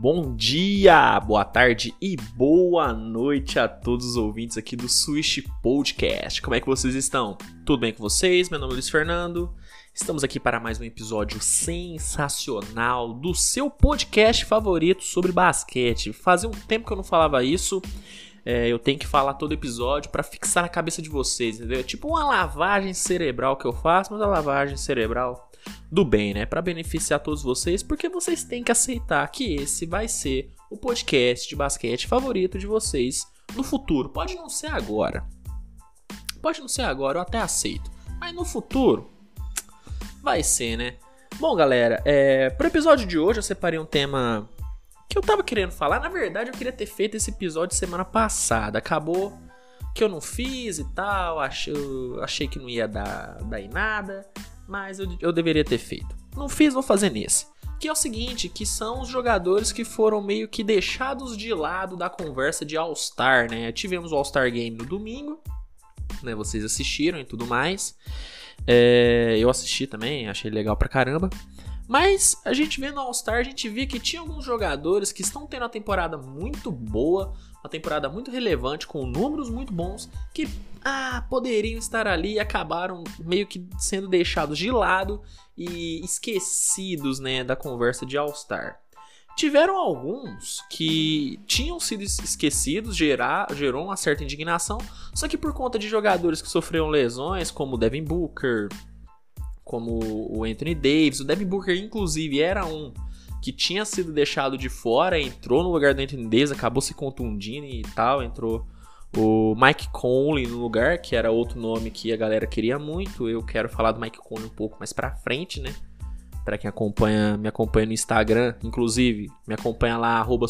Bom dia, boa tarde e boa noite a todos os ouvintes aqui do Switch Podcast. Como é que vocês estão? Tudo bem com vocês? Meu nome é Luiz Fernando. Estamos aqui para mais um episódio sensacional do seu podcast favorito sobre basquete. Fazia um tempo que eu não falava isso. É, eu tenho que falar todo episódio para fixar na cabeça de vocês, entendeu? É tipo uma lavagem cerebral que eu faço, mas a lavagem cerebral do bem, né? Para beneficiar todos vocês, porque vocês têm que aceitar que esse vai ser o podcast de basquete favorito de vocês no futuro. Pode não ser agora. Pode não ser agora, eu até aceito. Mas no futuro, vai ser, né? Bom, galera, é, pro episódio de hoje eu separei um tema que eu tava querendo falar. Na verdade, eu queria ter feito esse episódio semana passada. Acabou que eu não fiz e tal. Achei, achei que não ia dar, dar em nada mas eu, eu deveria ter feito. Não fiz, vou fazer nesse. Que é o seguinte, que são os jogadores que foram meio que deixados de lado da conversa de All-Star, né? Tivemos o All-Star Game no domingo, né? Vocês assistiram e tudo mais. É, eu assisti também, achei legal pra caramba. Mas a gente vê no All-Star, a gente via que tinha alguns jogadores que estão tendo uma temporada muito boa, uma temporada muito relevante, com números muito bons, que ah, poderiam estar ali e acabaram meio que sendo deixados de lado e esquecidos né, da conversa de All-Star. Tiveram alguns que tinham sido esquecidos, gerar, gerou uma certa indignação, só que por conta de jogadores que sofreram lesões, como Devin Booker, como o Anthony Davis, o Devin Booker inclusive era um que tinha sido deixado de fora, entrou no lugar do Anthony Davis, acabou se contundindo e tal, entrou o Mike Conley no lugar, que era outro nome que a galera queria muito. Eu quero falar do Mike Conley um pouco mais pra frente, né? Para quem acompanha, me acompanha no Instagram, inclusive, me acompanha lá, arroba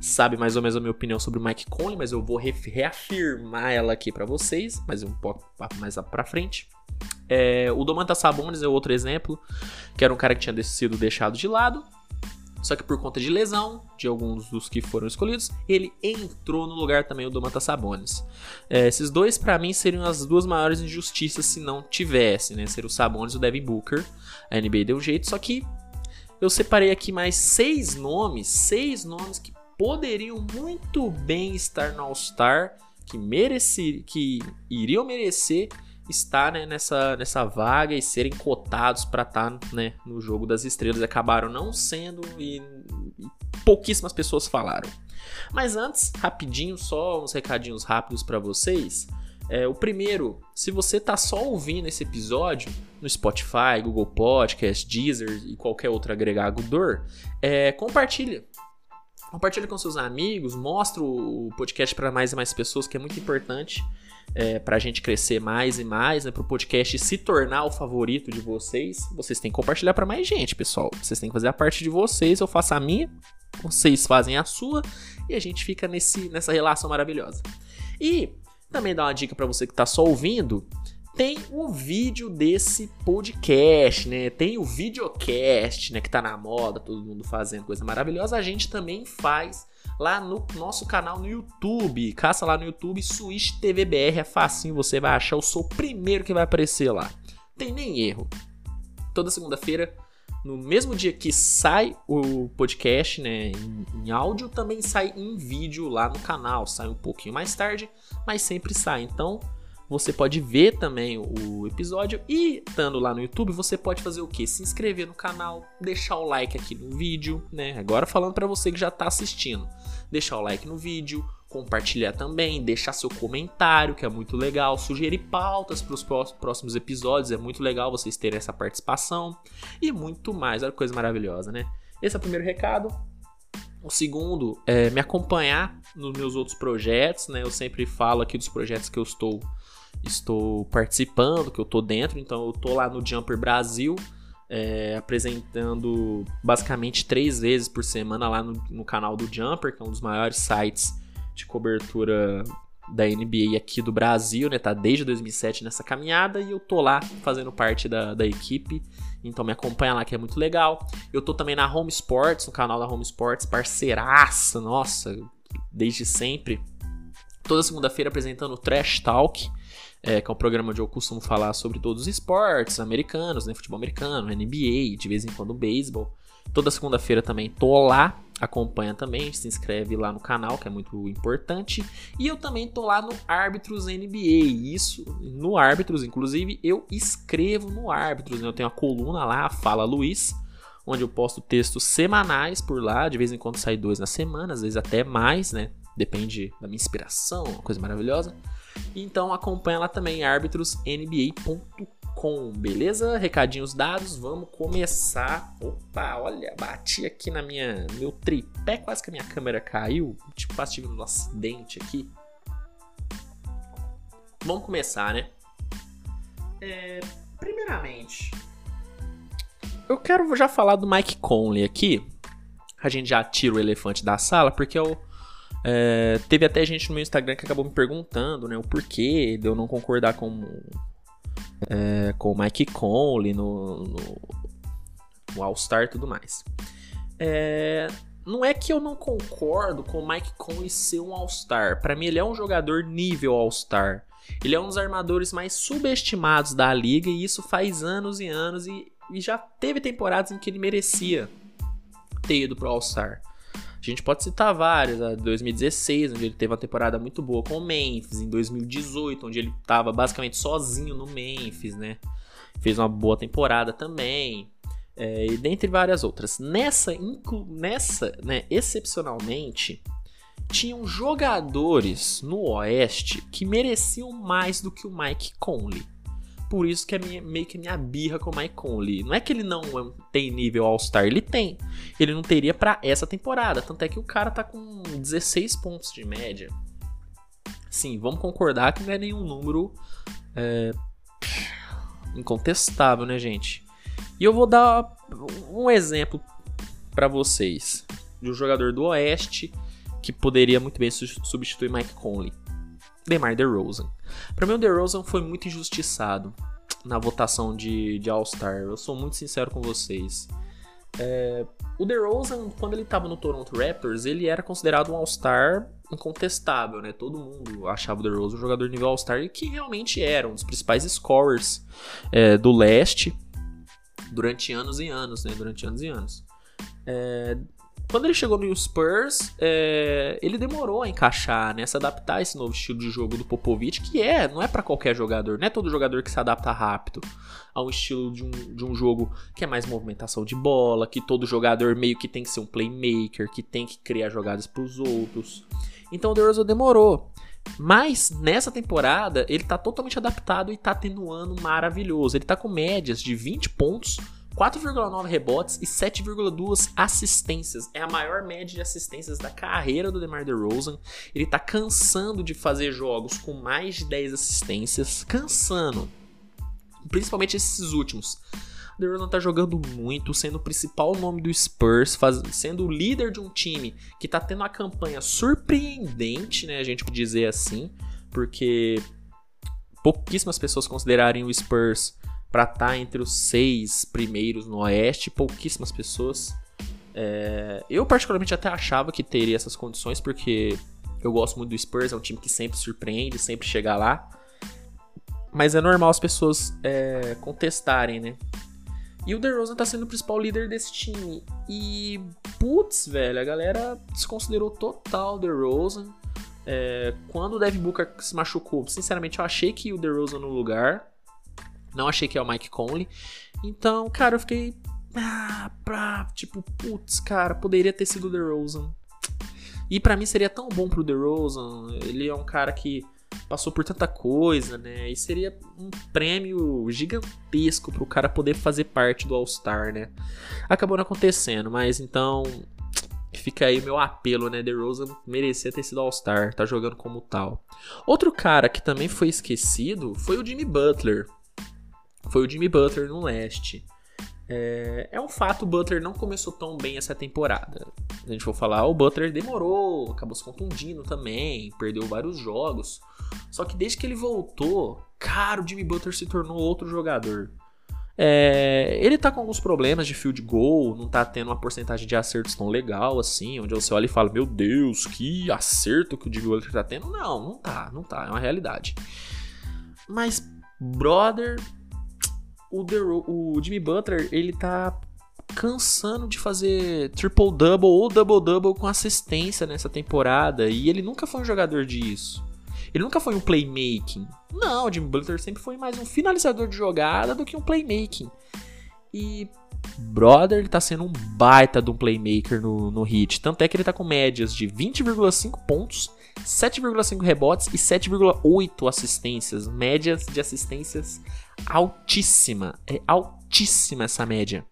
sabe mais ou menos a minha opinião sobre o Mike Conley, mas eu vou reafirmar ela aqui para vocês, mas um pouco mais pra frente. É, o Domantas Sabonis é outro exemplo, que era um cara que tinha sido deixado de lado, só que por conta de lesão de alguns dos que foram escolhidos, ele entrou no lugar também o Domantas Sabonis. É, esses dois, para mim, seriam as duas maiores injustiças se não tivesse, né? Ser o Sabonis e o Devin Booker. A NBA deu jeito, só que eu separei aqui mais seis nomes, seis nomes que poderiam muito bem estar no All-Star, que que iriam merecer estar né, nessa, nessa vaga e serem cotados para estar tá, né, no jogo das estrelas. Acabaram não sendo e, e pouquíssimas pessoas falaram. Mas antes, rapidinho, só uns recadinhos rápidos para vocês. É, o primeiro, se você está só ouvindo esse episódio no Spotify, Google Podcast, Deezer e qualquer outro agregador, é, compartilha. Compartilha com seus amigos, mostra o podcast para mais e mais pessoas, que é muito importante é, para a gente crescer mais e mais, né, para o podcast se tornar o favorito de vocês, vocês têm que compartilhar para mais gente, pessoal. Vocês têm que fazer a parte de vocês, eu faço a minha, vocês fazem a sua e a gente fica nesse, nessa relação maravilhosa. E também dá uma dica para você que está só ouvindo, tem o vídeo desse podcast, né? Tem o videocast, né? Que tá na moda, todo mundo fazendo coisa maravilhosa. A gente também faz lá no nosso canal no YouTube. Caça lá no YouTube Switch TV BR, é facinho, você vai achar, eu sou o primeiro que vai aparecer lá. Tem nem erro. Toda segunda-feira, no mesmo dia que sai o podcast, né, em, em, áudio, também sai em vídeo lá no canal. Sai um pouquinho mais tarde, mas sempre sai. Então, você pode ver também o episódio e estando lá no YouTube, você pode fazer o que? Se inscrever no canal, deixar o like aqui no vídeo, né? Agora falando para você que já está assistindo, deixar o like no vídeo, compartilhar também, deixar seu comentário, que é muito legal, sugerir pautas para os próximos episódios, é muito legal vocês terem essa participação e muito mais, olha que coisa maravilhosa, né? Esse é o primeiro recado. O segundo é me acompanhar nos meus outros projetos, né? Eu sempre falo aqui dos projetos que eu estou estou participando, que eu estou dentro, então eu estou lá no Jumper Brasil, é, apresentando basicamente três vezes por semana lá no, no, canal do Jumper, que é um dos maiores sites de cobertura da NBA aqui do Brasil, né? Tá desde 2007 nessa caminhada e eu tô lá fazendo parte da, da equipe. Então me acompanha lá que é muito legal. Eu tô também na Home Sports, no canal da Home Sports, parceiraça, nossa, desde sempre. Toda segunda-feira apresentando o Trash Talk, é, que é um programa onde eu costumo falar sobre todos os esportes americanos, né, futebol americano, NBA, de vez em quando beisebol. Toda segunda-feira também tô lá. Acompanha também, se inscreve lá no canal, que é muito importante. E eu também tô lá no Árbitros NBA. Isso, no Árbitros, inclusive, eu escrevo no Árbitros. Né? Eu tenho a coluna lá, Fala Luiz, onde eu posto textos semanais por lá. De vez em quando sai dois na semana, às vezes até mais, né? Depende da minha inspiração, uma coisa maravilhosa. Então acompanha lá também, arbitrosnba.com com, beleza? Recadinhos dados, vamos começar. Opa, olha, bati aqui na minha meu tripé, quase que a minha câmera caiu, tipo, quase tive um acidente aqui. Vamos começar, né? É, primeiramente, eu quero já falar do Mike Conley aqui. A gente já tira o elefante da sala, porque eu é, teve até gente no meu Instagram que acabou me perguntando, né, o porquê de eu não concordar com é, com o Mike Conley no, no, no All-Star e tudo mais. É, não é que eu não concordo com o Mike Conley ser um All-Star. Para mim, ele é um jogador nível All-Star. Ele é um dos armadores mais subestimados da liga e isso faz anos e anos. E, e já teve temporadas em que ele merecia ter ido pro All-Star. A gente pode citar várias, a 2016, onde ele teve uma temporada muito boa com o Memphis, em 2018, onde ele estava basicamente sozinho no Memphis, né? Fez uma boa temporada também, é, e dentre várias outras. Nessa, nessa né, excepcionalmente, tinham jogadores no Oeste que mereciam mais do que o Mike Conley por isso que é minha, meio que minha birra com o Mike Conley. Não é que ele não tem nível All-Star, ele tem. Ele não teria para essa temporada. Tanto é que o cara tá com 16 pontos de média. Sim, vamos concordar que não é nenhum número é, incontestável, né, gente? E eu vou dar um exemplo para vocês de um jogador do Oeste que poderia muito bem substituir Mike Conley. DeMar DeRozan. Para mim, o DeRozan foi muito injustiçado na votação de, de All-Star. Eu sou muito sincero com vocês. É, o DeRozan, quando ele estava no Toronto Raptors, ele era considerado um All-Star incontestável, né? Todo mundo achava o DeRozan um jogador nível All-Star que realmente era um dos principais scorers é, do leste durante anos e anos, né? Durante anos e anos. É, quando ele chegou no Spurs, é, ele demorou a encaixar, né, se adaptar a esse novo estilo de jogo do Popovich, que é, não é para qualquer jogador, não é todo jogador que se adapta rápido a um estilo de um, de um jogo que é mais movimentação de bola, que todo jogador meio que tem que ser um playmaker, que tem que criar jogadas para os outros. Então o DeRozan demorou. Mas nessa temporada ele tá totalmente adaptado e tá tendo ano maravilhoso. Ele tá com médias de 20 pontos 4,9 rebotes e 7,2 assistências. É a maior média de assistências da carreira do DeMar DeRozan. Ele tá cansando de fazer jogos com mais de 10 assistências, cansando. Principalmente esses últimos. DeRozan tá jogando muito, sendo o principal nome do Spurs, faz... sendo o líder de um time que tá tendo uma campanha surpreendente, né, a gente pode dizer assim, porque pouquíssimas pessoas considerarem o Spurs para estar tá entre os seis primeiros no Oeste, pouquíssimas pessoas. É, eu particularmente até achava que teria essas condições, porque eu gosto muito do Spurs, é um time que sempre surpreende, sempre chega lá. Mas é normal as pessoas é, contestarem, né? E o DeRozan tá sendo o principal líder desse time. E, putz, velho, a galera desconsiderou total o DeRozan. É, quando o Devin Booker se machucou, sinceramente eu achei que o DeRozan no lugar. Não achei que é o Mike Conley. Então, cara, eu fiquei. Ah, pra, tipo, putz, cara, poderia ter sido o DeRozan. E para mim seria tão bom pro DeRozan. Ele é um cara que passou por tanta coisa, né? E seria um prêmio gigantesco pro cara poder fazer parte do All-Star, né? Acabou não acontecendo, mas então fica aí meu apelo, né? DeRozan merecia ter sido All-Star, tá jogando como tal. Outro cara que também foi esquecido foi o Jimmy Butler foi o Jimmy Butler no leste. É, é um fato, o Butler não começou tão bem essa temporada. A gente for falar, o Butler demorou, acabou se contundindo também, perdeu vários jogos. Só que desde que ele voltou, cara, o Jimmy Butler se tornou outro jogador. É, ele tá com alguns problemas de field goal, não tá tendo uma porcentagem de acertos tão legal assim, onde você olha e fala, meu Deus, que acerto que o Jimmy Butler tá tendo. Não, não tá, não tá, é uma realidade. Mas, brother, o, The, o Jimmy Butler, ele tá cansando de fazer triple-double ou double-double com assistência nessa temporada. E ele nunca foi um jogador disso. Ele nunca foi um playmaking. Não, o Jimmy Butler sempre foi mais um finalizador de jogada do que um playmaking. E, brother, ele tá sendo um baita de um playmaker no, no hit. Tanto é que ele tá com médias de 20,5 pontos, 7,5 rebotes e 7,8 assistências. Médias de assistências altíssima. É altíssima essa média.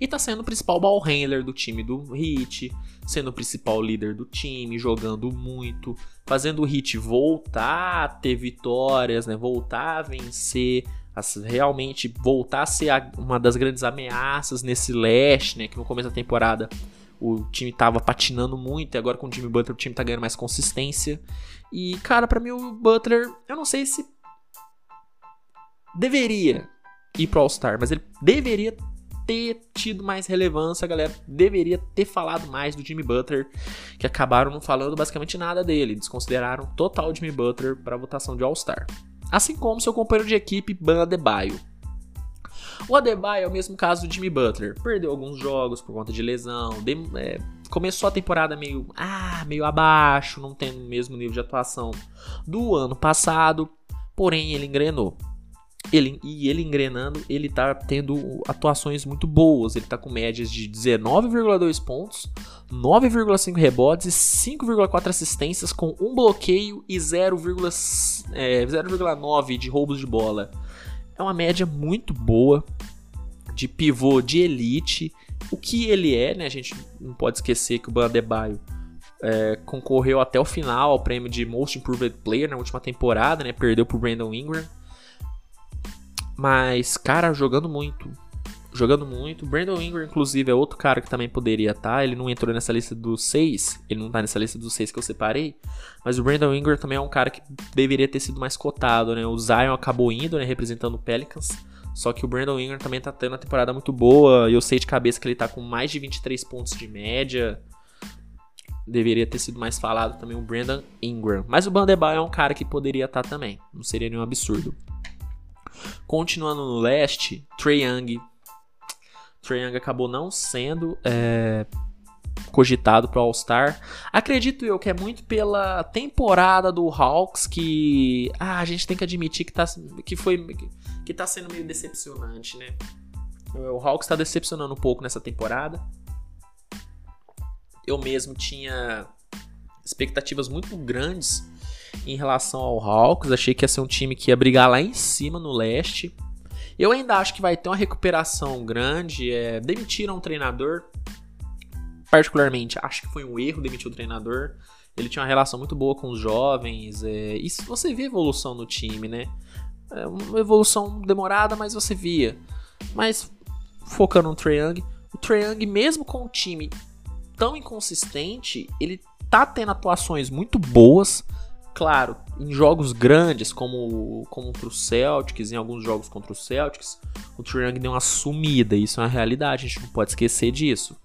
E tá sendo o principal ball handler do time do Hit, sendo o principal líder do time, jogando muito, fazendo o Hit voltar a ter vitórias, né? Voltar a vencer, a realmente voltar a ser uma das grandes ameaças nesse leste, né? Que no começo da temporada o time tava patinando muito e agora com o Jimmy Butler o time tá ganhando mais consistência. E, cara, para mim o Butler, eu não sei se deveria ir pro All-Star, mas ele deveria ter tido mais relevância, galera deveria ter falado mais do Jimmy Butler, que acabaram não falando basicamente nada dele, desconsideraram total Jimmy Butler para a votação de All-Star. Assim como seu companheiro de equipe, Ban Adebayo. O Adebayo é o mesmo caso do Jimmy Butler, perdeu alguns jogos por conta de lesão, de, é, começou a temporada meio, ah, meio abaixo, não tem o mesmo nível de atuação do ano passado, porém ele engrenou. Ele, e ele engrenando, ele tá tendo atuações muito boas. Ele tá com médias de 19,2 pontos, 9,5 rebotes e 5,4 assistências com um bloqueio e 0,9 é, de roubos de bola. É uma média muito boa de pivô de elite. O que ele é, né? A gente não pode esquecer que o Bandebaio é, concorreu até o final ao prêmio de Most Improved Player na última temporada, né? Perdeu pro Brandon Ingram. Mas, cara, jogando muito. Jogando muito. Brandon Ingram, inclusive, é outro cara que também poderia estar. Tá. Ele não entrou nessa lista dos seis. Ele não tá nessa lista dos seis que eu separei. Mas o Brandon Ingram também é um cara que deveria ter sido mais cotado, né? O Zion acabou indo, né? Representando o Pelicans. Só que o Brandon Ingram também tá tendo uma temporada muito boa. E eu sei de cabeça que ele tá com mais de 23 pontos de média. Deveria ter sido mais falado também o Brandon Ingram. Mas o Bandebal é um cara que poderia estar tá também. Não seria nenhum absurdo. Continuando no leste, Trae Young. Young acabou não sendo é, cogitado para All-Star. Acredito eu que é muito pela temporada do Hawks que ah, a gente tem que admitir que, tá, que foi que tá sendo meio decepcionante, né? O Hawks está decepcionando um pouco nessa temporada. Eu mesmo tinha expectativas muito grandes em relação ao Hawks. Achei que ia ser um time que ia brigar lá em cima no leste. Eu ainda acho que vai ter uma recuperação grande. É, demitiram um treinador. Particularmente, acho que foi um erro demitir o treinador. Ele tinha uma relação muito boa com os jovens. É, e você vê evolução no time, né? É uma evolução demorada, mas você via. Mas focando no Trae Young, o Trae Young, mesmo com um time tão inconsistente, ele tá tendo atuações muito boas. Claro, em jogos grandes, como contra o Celtics, em alguns jogos contra o Celtics, o Triang deu uma sumida. Isso é uma realidade, a gente não pode esquecer disso.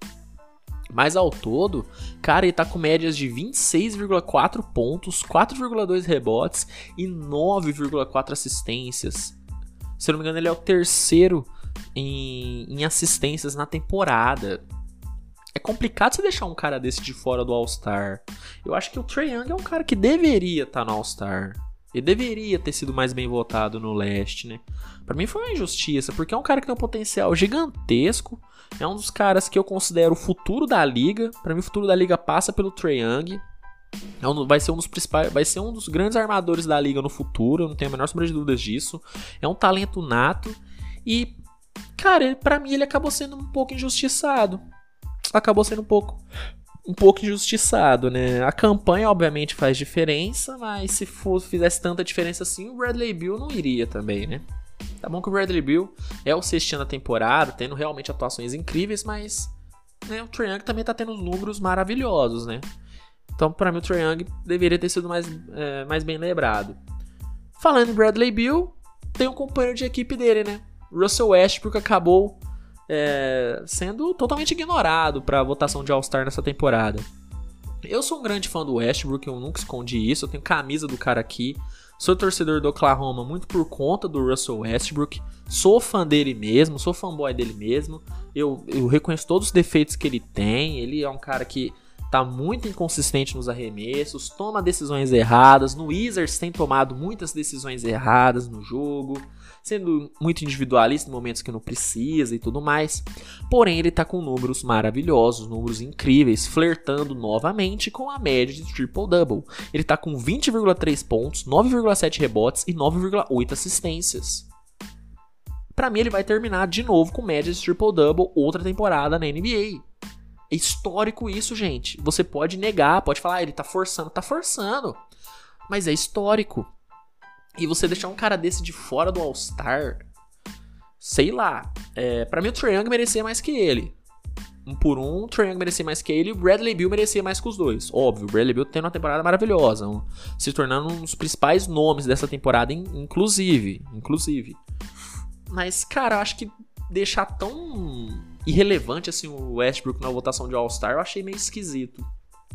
Mas ao todo, cara, ele tá com médias de 26,4 pontos, 4,2 rebotes e 9,4 assistências. Se eu não me engano, ele é o terceiro em, em assistências na temporada. É complicado você deixar um cara desse de fora do All-Star. Eu acho que o Trae Young é um cara que deveria estar tá no All-Star. Ele deveria ter sido mais bem votado no leste, né? Para mim foi uma injustiça, porque é um cara que tem um potencial gigantesco. É um dos caras que eu considero o futuro da liga. Para mim, o futuro da liga passa pelo Trae Young. É um, vai ser um dos principais, vai ser um dos grandes armadores da liga no futuro. Eu não tenho a menor sombra de dúvidas disso. É um talento nato e, cara, para mim ele acabou sendo um pouco injustiçado acabou sendo um pouco um pouco injustiçado, né? A campanha obviamente faz diferença, mas se fizesse tanta diferença assim, o Bradley Bill não iria também, né? Tá bom que o Bradley Bill é o sexto da temporada, tendo realmente atuações incríveis, mas né, o Trae Young também tá tendo números maravilhosos, né? Então, para mim, o Trae Young deveria ter sido mais, é, mais bem lembrado. Falando em Bradley Bill, tem um companheiro de equipe dele, né? Russell Westbrook acabou é, sendo totalmente ignorado para a votação de All-Star nessa temporada. Eu sou um grande fã do Westbrook, eu nunca escondi isso, eu tenho camisa do cara aqui. Sou torcedor do Oklahoma muito por conta do Russell Westbrook. Sou fã dele mesmo, sou fanboy dele mesmo. Eu, eu reconheço todos os defeitos que ele tem. Ele é um cara que tá muito inconsistente nos arremessos, toma decisões erradas. No Wizards tem tomado muitas decisões erradas no jogo, sendo muito individualista em momentos que não precisa e tudo mais. Porém, ele tá com números maravilhosos, números incríveis, flertando novamente com a média de triple-double. Ele tá com 20,3 pontos, 9,7 rebotes e 9,8 assistências. Para mim, ele vai terminar de novo com média de triple-double outra temporada na NBA. É histórico isso, gente. Você pode negar, pode falar, ah, ele tá forçando, tá forçando. Mas é histórico. E você deixar um cara desse de fora do All-Star, sei lá. É, para mim o Trae Young merecia mais que ele. Um por um, o Trae Young merecia mais que ele e o Bradley Bill merecia mais que os dois. Óbvio, o Bradley Bill tendo uma temporada maravilhosa, um, se tornando um dos principais nomes dessa temporada, inclusive. Inclusive. Mas, cara, eu acho que deixar tão irrelevante assim o Westbrook na votação de All-Star, eu achei meio esquisito.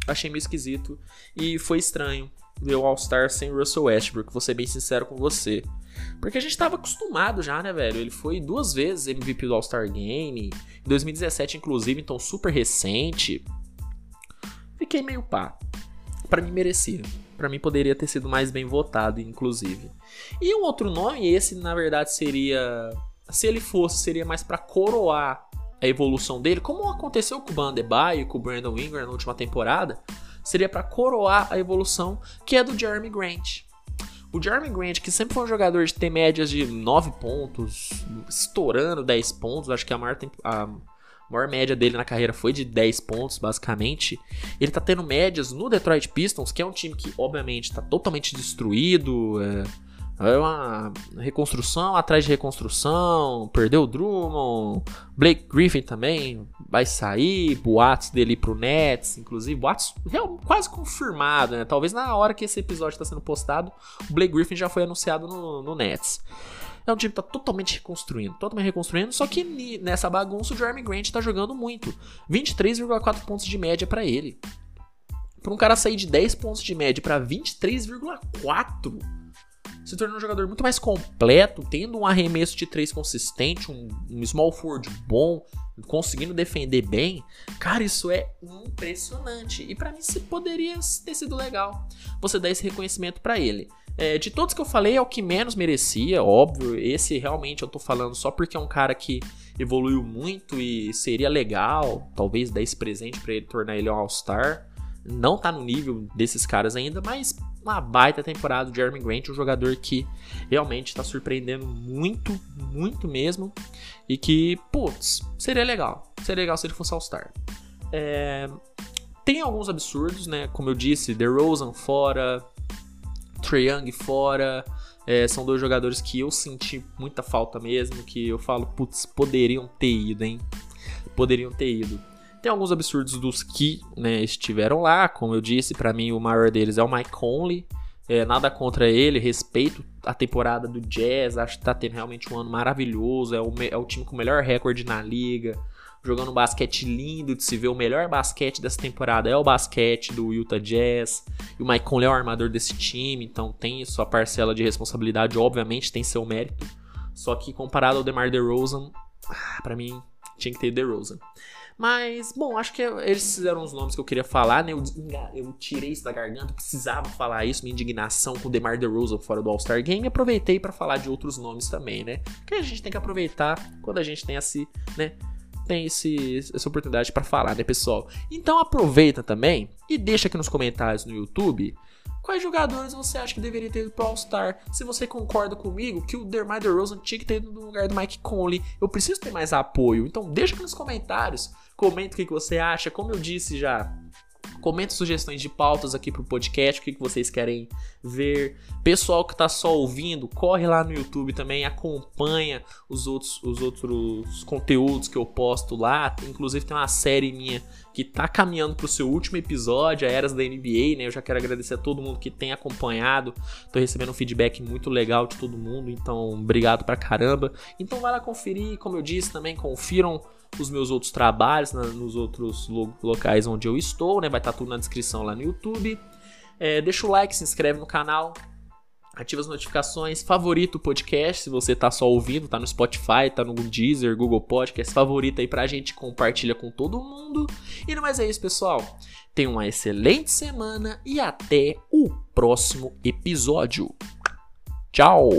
Achei meio esquisito e foi estranho ver o All-Star sem Russell Westbrook, vou ser bem sincero com você. Porque a gente tava acostumado já, né, velho? Ele foi duas vezes MVP do All-Star Game, em 2017 inclusive, então super recente. Fiquei meio pá. Para mim merecia. Para mim poderia ter sido mais bem votado, inclusive. E um outro nome, esse na verdade seria se ele fosse, seria mais para coroar a evolução dele, como aconteceu com o Bandebaio e com o Brandon Ingram na última temporada, seria para coroar a evolução que é do Jeremy Grant. O Jeremy Grant, que sempre foi um jogador de ter médias de 9 pontos, estourando 10 pontos, acho que a maior, a maior média dele na carreira foi de 10 pontos, basicamente. Ele tá tendo médias no Detroit Pistons, que é um time que, obviamente, tá totalmente destruído. É é uma reconstrução atrás de reconstrução. Perdeu o Drummond. Blake Griffin também vai sair. Boatos dele pro Nets. Inclusive, boatos quase confirmado, né? Talvez na hora que esse episódio está sendo postado, o Blake Griffin já foi anunciado no, no Nets. É um time que tá totalmente reconstruindo, totalmente reconstruindo, só que nessa bagunça o Jeremy Grant tá jogando muito. 23,4 pontos de média para ele. Para um cara sair de 10 pontos de média para 23,4 se tornando um jogador muito mais completo, tendo um arremesso de três consistente, um, um small forward bom, conseguindo defender bem, cara, isso é impressionante. E para mim, se poderia ter sido legal você dar esse reconhecimento para ele. É, de todos que eu falei, é o que menos merecia, óbvio. Esse realmente eu tô falando só porque é um cara que evoluiu muito e seria legal, talvez, dar esse presente para ele, tornar ele um All-Star. Não tá no nível desses caras ainda, mas uma baita temporada do Jeremy Grant, um jogador que realmente está surpreendendo muito, muito mesmo. E que, putz, seria legal. Seria legal se ele fosse All-Star. É... Tem alguns absurdos, né? Como eu disse, DeRozan fora, Trae Young fora. É, são dois jogadores que eu senti muita falta mesmo, que eu falo, putz, poderiam ter ido, hein? Poderiam ter ido. Tem alguns absurdos dos que né, estiveram lá, como eu disse, para mim o maior deles é o Mike Conley. É, nada contra ele, respeito a temporada do Jazz, acho que tá tendo realmente um ano maravilhoso, é o, é o time com o melhor recorde na liga, jogando um basquete lindo de se ver, o melhor basquete dessa temporada é o basquete do Utah Jazz, e o Mike Conley é o armador desse time, então tem sua parcela de responsabilidade, obviamente tem seu mérito, só que comparado ao DeMar DeRozan, ah, para mim tinha que ter DeRozan. Mas, bom, acho que eles fizeram os nomes que eu queria falar, né? Eu, eu tirei isso da garganta, precisava falar isso, minha indignação com o DeMar DeRozan fora do All-Star Game, e aproveitei para falar de outros nomes também, né? Que a gente tem que aproveitar quando a gente tem esse, né? Tem esse, essa oportunidade para falar, né, pessoal? Então aproveita também e deixa aqui nos comentários no YouTube Quais jogadores você acha que deveria ter ido pro All-Star? Se você concorda comigo que o DeMar DeRozan tinha que ter ido no lugar do Mike Conley, eu preciso ter mais apoio. Então deixa aqui nos comentários, comenta o que você acha. Como eu disse já, Comenta sugestões de pautas aqui pro podcast, o que, que vocês querem ver. Pessoal que tá só ouvindo, corre lá no YouTube também, acompanha os outros, os outros conteúdos que eu posto lá. Inclusive tem uma série minha que tá caminhando pro seu último episódio, a Eras da NBA, né? Eu já quero agradecer a todo mundo que tem acompanhado. Tô recebendo um feedback muito legal de todo mundo, então obrigado pra caramba. Então vai lá conferir, como eu disse também, confiram os meus outros trabalhos na, nos outros lo locais onde eu estou, né? Vai estar tá tudo na descrição lá no YouTube. É, deixa o like, se inscreve no canal. Ativa as notificações, favorita o podcast, se você tá só ouvindo, tá no Spotify, tá no Deezer, Google Podcast, favorita aí pra gente, compartilha com todo mundo. E não mais é isso, pessoal. Tenha uma excelente semana e até o próximo episódio. Tchau!